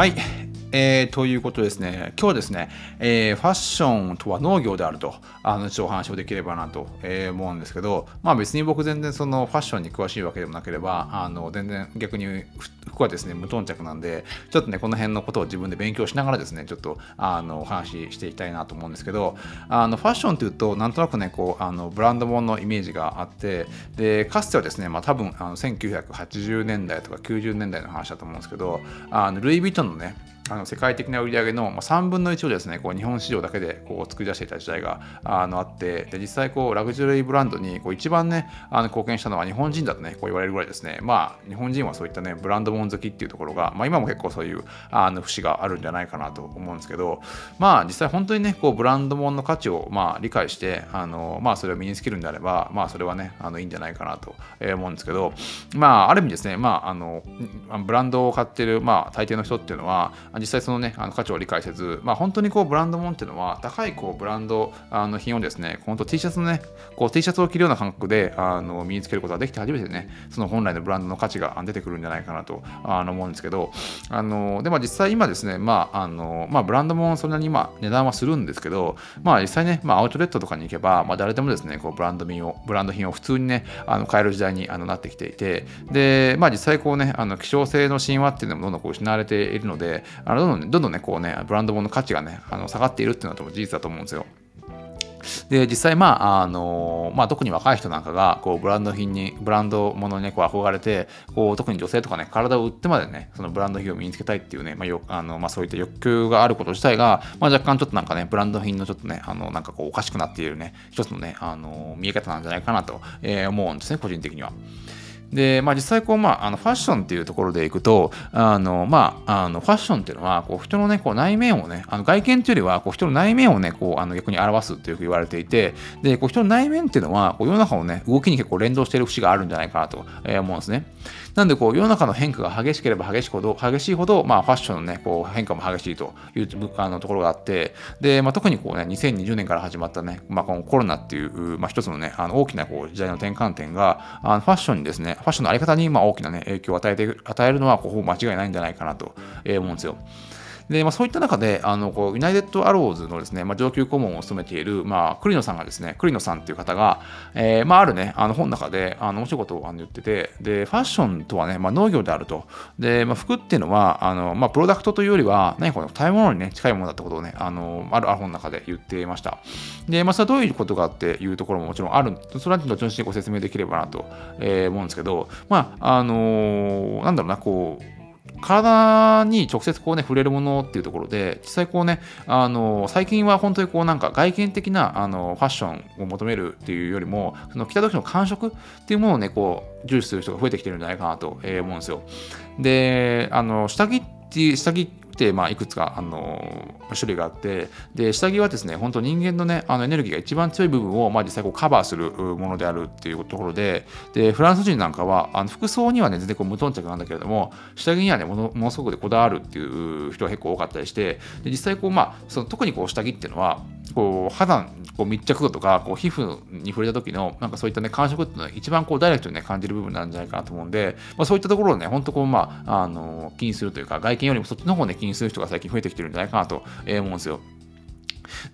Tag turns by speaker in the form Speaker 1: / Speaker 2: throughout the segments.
Speaker 1: はい、えー、ということですね、今日はですね、えー、ファッションとは農業であると、あの、ちょっとお話をできればなと、えー、思うんですけど、まあ別に僕全然そのファッションに詳しいわけでもなければ、あの、全然逆に服はですね、無頓着なんで、ちょっとね、この辺のことを自分で勉強しながらですね、ちょっと、あの、お話ししていきたいなと思うんですけど、あの、ファッションというと、なんとなくね、こう、あの、ブランド物のイメージがあって、で、かつてはですね、まあ多分、あの、1980年代とか90年代の話だと思うんですけど、あの、ルイ・ヴィトンのね、あの世界的な売り上げの3分の1をですねこう日本市場だけでこう作り出していた時代があのあってで実際こうラグジュアリーブランドにこう一番ねあの貢献したのは日本人だとねこう言われるぐらいですね。まあ日本人はそういったねブランド物好きっていうところが、まあ、今も結構そういうあの節があるんじゃないかなと思うんですけどまあ実際本当にねこうブランド物の価値をまあ理解してあのまあそれを身につけるんであればまあそれはねあのいいんじゃないかなと思うんですけどまあある意味ですねまああのブランドを買ってるまあ大抵の人っていうのは実際そのねあの価値を理解せず、まあ、本当にこうブランドもんっていうのは高いこうブランドあの品をですね、本当 T シャツのね、こう T シャツを着るような感覚であの身につけることができて初めてね、その本来のブランドの価値が出てくるんじゃないかなとあの思うんですけど、あのでも実際今ですね、まああのまあ、ブランドもそんなに今値段はするんですけど、まあ、実際ね、まあ、アウトレットとかに行けば、まあ、誰でもですね、こうブランド品をブランド品を普通にね、あの買える時代にあのなってきていて、で、まあ、実際こうね、あの希少性の神話っていうのもどんどんこう失われているので、あのどんどん、ね、どんどんね、こうね、ブランド物の価値がね、あの下がっているっていうのは事実だと思うんですよ。で、実際、まあ、あの、まあ、特に若い人なんかが、こう、ブランド品に、ブランドものにね、こう、憧れて、こう、特に女性とかね、体を売ってまでね、そのブランド品を身につけたいっていうね、まあ、よあのまあ、そういった欲求があること自体が、まあ、若干ちょっとなんかね、ブランド品のちょっとね、あの、なんかこう、おかしくなっているね、一つのね、あの、見え方なんじゃないかなと、えー、思うんですね、個人的には。で、まあ、実際こう、まあ、あのファッションっていうところでいくと、あの、まあ、あのファッションっていうのは、こう人のね、こう内面をね、あの外見っていうよりは、こう人の内面をね、こうあの逆に表すってよく言われていて、で、こう人の内面っていうのは、こう世の中のね、動きに結構連動している節があるんじゃないかなと思うんですね。なんで、こう世の中の変化が激しければ激しいほど、激しいほど、まあ、ファッションのね、こう変化も激しいというあのところがあって、で、まあ、特にこうね、2020年から始まったね、まあ、このコロナっていう、まあ、一つのね、あの大きなこう時代の転換点が、あのファッションにですね、ファッションのあり方に、まあ、大きな、ね、影響を与えて与えるのはほぼ間違いないんじゃないかなと思うんですよ。で、まあ、そういった中で、あのこうユナイテッドアローズのですね、まあ、上級顧問を務めている、まあ、栗野さんがですね、栗野さんっていう方が、えー、まあ、あるね、あの本の中で、あの面白いことをあの言ってて、で、ファッションとはね、まあ、農業であると。で、まあ、服っていうのは、あのまあ、プロダクトというよりは、何かこの食べ物にね、近いものだってことをね、あのある本の中で言っていました。で、まあ、それはどういうことかっていうところももちろんある、それは後々にご説明できればなと、えー、思うんですけど、まあ、あのー、なんだろうな、こう、体に直接こうね、触れるものっていうところで、実際こうね、あの、最近は本当にこうなんか外見的なあのファッションを求めるっていうよりも、その着た時の感触っていうものをね、こう、重視する人が増えてきてるんじゃないかなと思うんですよ。で、あの、下着って、下着、まあ、いくつか、あの種類があってで下着はですね本当人間のねあのエネルギーが一番強い部分を、まあ、実際こうカバーするものであるっていうところででフランス人なんかはあの服装にはね全然こう無頓着なんだけれども下着にはねものものすごくこだわるっていう人が結構多かったりしてで実際こう、まあ、その特にこう下着っていうのはこう肌こう密着度とかこう皮膚に触れた時のなんかそういったね感触っていうのは一番こうダイレクトにね感じる部分なんじゃないかなと思うんで、まあ、そういったところをね本当こうまああの気にするというか外見よりもそっちの方をね気にする人が最近増えてきてるんじゃないかなと思うんですよ。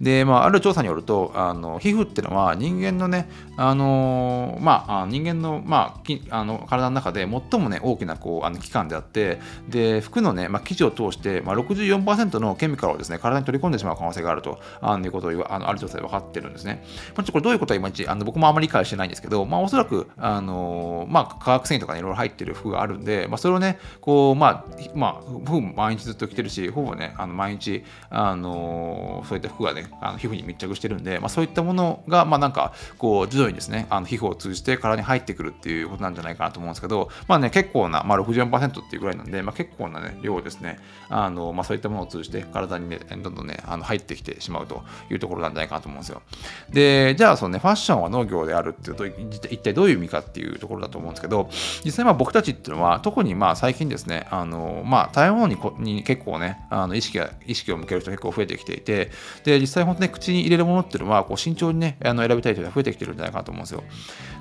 Speaker 1: で、まあ、ある調査によると、あの皮膚っていうのは人間のね、あのまあ、人間の,、まあ、あの体の中で最もね、大きなこうあの器官であって、で、服のね、まあ、生地を通して、まあ、64%のケミカルをですね、体に取り込んでしまう可能性があるとあいうことをあのある調査で分かってるんですね。まあ、ちょこれどういうことはいまいちあの僕もあまり理解してないんですけど、まあ、おそらく、あのまあ、化学繊維とかにいろいろ入ってる服があるんで、まあ、それをね、こう、まあ、まあ、ほぼ毎日ずっと着てるし、ほぼね、あの毎日、あのそういった服がね、あの皮膚に密着してるんで、まあ、そういったものが、まあ、なんかこう徐々にですねあの皮膚を通じて体に入ってくるっていうことなんじゃないかなと思うんですけど、まあね、結構な、まあ、64%っていうぐらいなんで、まあ、結構な、ね、量ですねあの、まあ、そういったものを通じて体に、ね、どんどんねあの入ってきてしまうというところなんじゃないかなと思うんですよ。でじゃあその、ね、ファッションは農業であるっていうと一体どういう意味かっていうところだと思うんですけど実際まあ僕たちっていうのは特にまあ最近ですねあの、まあ、食べ物にこに結構ねあの意識が意識を向ける人結構増えてきていてで実際本当、ね、口に入れるものっていうのは、こう慎重にね、あの選びたい人が増えてきてるんじゃないかなと思うんですよ。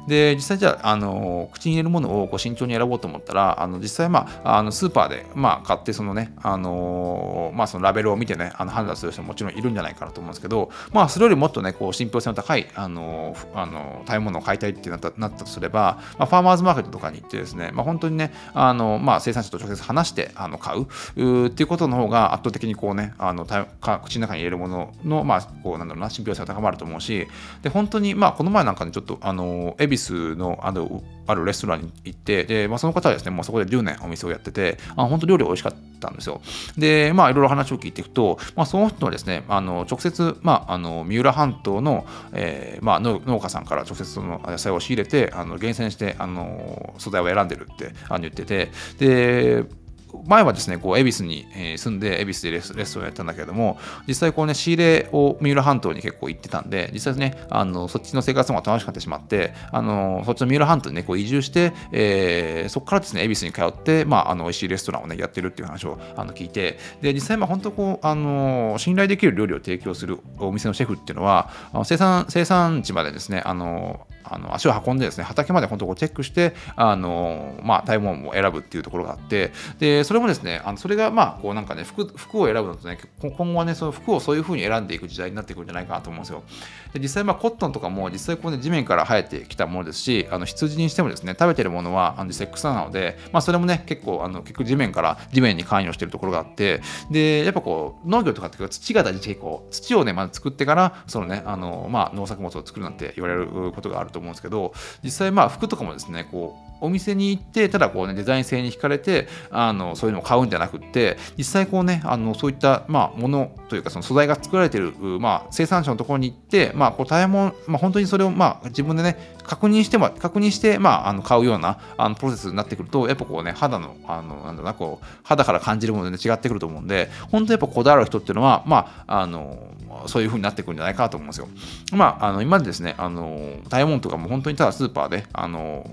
Speaker 1: で、実際じゃあ、あの口に入れるものをこう慎重に選ぼうと思ったら、あの実際、まあ、あのスーパーで、まあ、買って、そのね、あのまあ、そのラベルを見てね、あの判断する人ももちろんいるんじゃないかなと思うんですけど、まあ、それよりもっとね、こう信憑性の高い、あのあの食べ物を買いたいってなったなったとすれば、まあ、ファーマーズマーケットとかに行ってですね、まあ、本当にね、あのまあ、生産者と直接話してあの買うっていうことの方が圧倒的にこうね、あの口の中に入れるものの、まあ、こうなんだろうな、信憑性が高まると思うし、で、本当に、まあ、この前なんかにちょっと、あの、恵比寿の、あの、あるレストランに行って、で、まあ、その方はですね、もうそこで10年お店をやってて、あ本当料理美味しかったんですよ。で、まあ、いろいろ話を聞いていくと、まあ、その人はですね、あの直接、まあ、あの三浦半島の、えーまあ、農家さんから直接その野菜を仕入れて、あの厳選して、あの素材を選んでるってあの言ってて、で、前はですね、こう、恵比寿に、住んで、恵比寿でレスレストランやったんだけれども、実際こうね、仕入れを三浦半島に結構行ってたんで、実際ね、あの、そっちの生活も楽しくなってしまって、あの、そっちの三浦半島にね、こう移住して、えー、そこからですね、恵比寿に通って、まあ、あの、美味しいレストランをね、やってるっていう話をあの聞いて、で、実際、まあ、本当こう、あの、信頼できる料理を提供するお店のシェフっていうのは、生産、生産地までですね、あの、あの足を運んでですね、畑まで本当こうチェックして、あのまあ、食べ物を選ぶっていうところがあって、で、それもですね、あのそれがまあ、こうなんかね服、服を選ぶのとね、今後はね、その服をそういうふうに選んでいく時代になってくるんじゃないかなと思うんですよ。で実際、まあ、コットンとかも実際こうね、地面から生えてきたものですし、あの羊にしてもですね、食べてるものはあの実際草なので、まあ、それもね、結構、あの結局地面から地面に関与してるところがあって、で、やっぱこう、農業とかって土が大事で、こう、土をね、まず作ってから、そのね、あの、まあ、農作物を作るなんて言われることがあると思うんですけど、実際まあ服とかもですねこうお店に行ってただこうねデザイン性に惹かれてあのそういうのを買うんじゃなくって実際こうねあのそういったまあものというかその素材が作られてるまあ生産者のところに行ってまあこう大変もまあ本当にそれをまあ自分でね確認しても確認してまああの買うようなあのプロセスになってくるとやっぱこうね肌のあのなんだなこう肌から感じるもので、ね、違ってくると思うんで本当にやっぱこだわる人っていうのはまああのそういう風になってくるんじゃないかなと思うんですよ。まああの今までですねあのダイヤモンドとかも本当にただスーパーであの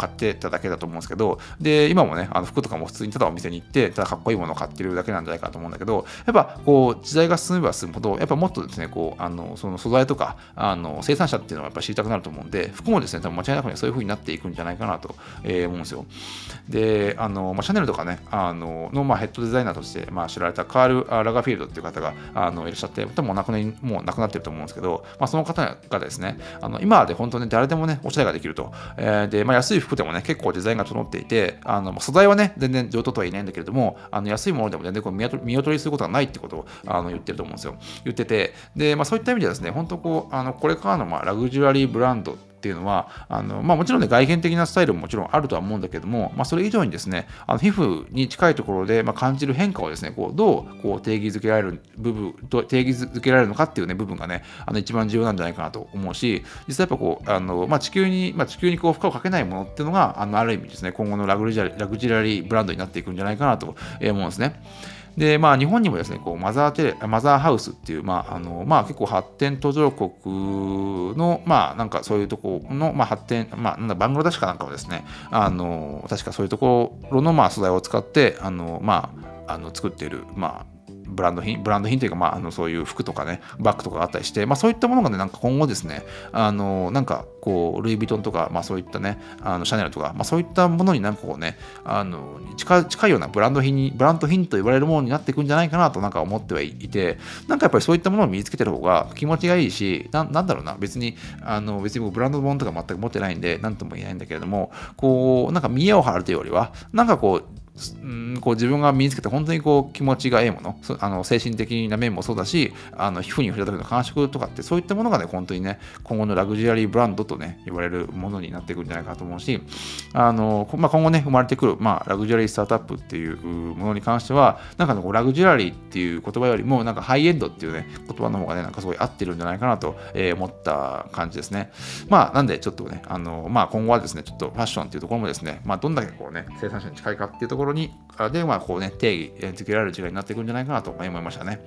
Speaker 1: 買ってただけだと思うんですけど、で、今もね、あの服とかも普通にただお店に行って、ただかっこいいものを買ってるだけなんじゃないかと思うんだけど、やっぱこう、時代が進めば進むほど、やっぱもっとですね、こう、あの、その素材とか、あの、生産者っていうのはやっぱ知りたくなると思うんで、服もですね、多分間違いなくね、そういう風になっていくんじゃないかなと、えー、思うんですよ。で、あの、まあ、シャネルとかね、あの、の、まあ、ヘッドデザイナーとして、まあ、知られたカール・ラガフィールドっていう方が、あの、いらっしゃって、多分もう亡くなもう亡くなってると思うんですけど、まあ、その方がですね、あの、今で本当に誰でもね、おしゃれができると。えー、で、まあ、安い服服でもね、結構デザインが整っていて、あの素材はね、全然上等とは言えないんだけれども、あの安いものでも全然こう見劣りすることがないってことをあの言ってると思うんですよ。言ってて、で、まあ、そういった意味ではですね、本当こう、あのこれからのまあラグジュアリーブランドっていうのは、あのまあ、もちろんね、外見的なスタイルももちろんあるとは思うんだけども、まあ、それ以上にですね、あの皮膚に近いところで、まあ、感じる変化をですね、こうどうこう定義づけられる部分、定義づけられるのかっていうね、部分がね、あの一番重要なんじゃないかなと思うし、実際やっぱこう、あのまあ、地球に、まあ、地球にこう負荷をかけないものっていうのが、あのある意味ですね、今後のラグジュラグジュアリーブランドになっていくんじゃないかなと思うんですね。で、まあ、日本にもですね、こうマザーテレマザーハウスっていう、まあ、あの、まあ、結構発展途上国の、まあ、なんかそういうところの、まあ、発展、まあ、なんだ、バングラデシュかなんかもですね、あの、確かそういうところの、まあ、素材を使って、あの、まあ、あの作っている、まあ、ブランド品、ブランド品というか、まあ、あのそういう服とかね、バッグとかがあったりして、まあ、そういったものがね、なんか今後ですね、あの、なんかこう、ルイ・ヴィトンとか、まあ、そういったね、あのシャネルとか、まあ、そういったものになんかこうね、あの近近いようなブランド品に、ブランド品と言われるものになっていくんじゃないかなとなんか思ってはいて、なんかやっぱりそういったものを身につけてる方が気持ちがいいし、ななんだろうな、別に、あの別に僕ブランド物とか全く持ってないんで、なんとも言えないんだけれども、こう、なんか見栄を張るというよりは、なんかこう、うんこう自分が身につけて本当にこう気持ちがええものあの精神的な面もそうだしあの皮膚に触れた時の感触とかってそういったものがね本当にね今後のラグジュアリーブランドとね言われるものになっていくんじゃないかと思うしあの、まあ、今後ね生まれてくる、まあ、ラグジュアリースタートアップっていうものに関してはなんかこうラグジュアリーっていう言葉よりもなんかハイエンドっていうね言葉の方がねなんかすごい合ってるんじゃないかなと、えー、思った感じですね。まあなんでちょっとねあの、まあ、今後はですねちょっとファッションっていうところもですね、まあ、どんだけこうね生産者に近いかっていうところにでまあ、こうね、定義付けられる時代になっていくんじゃないかなと思いましたね。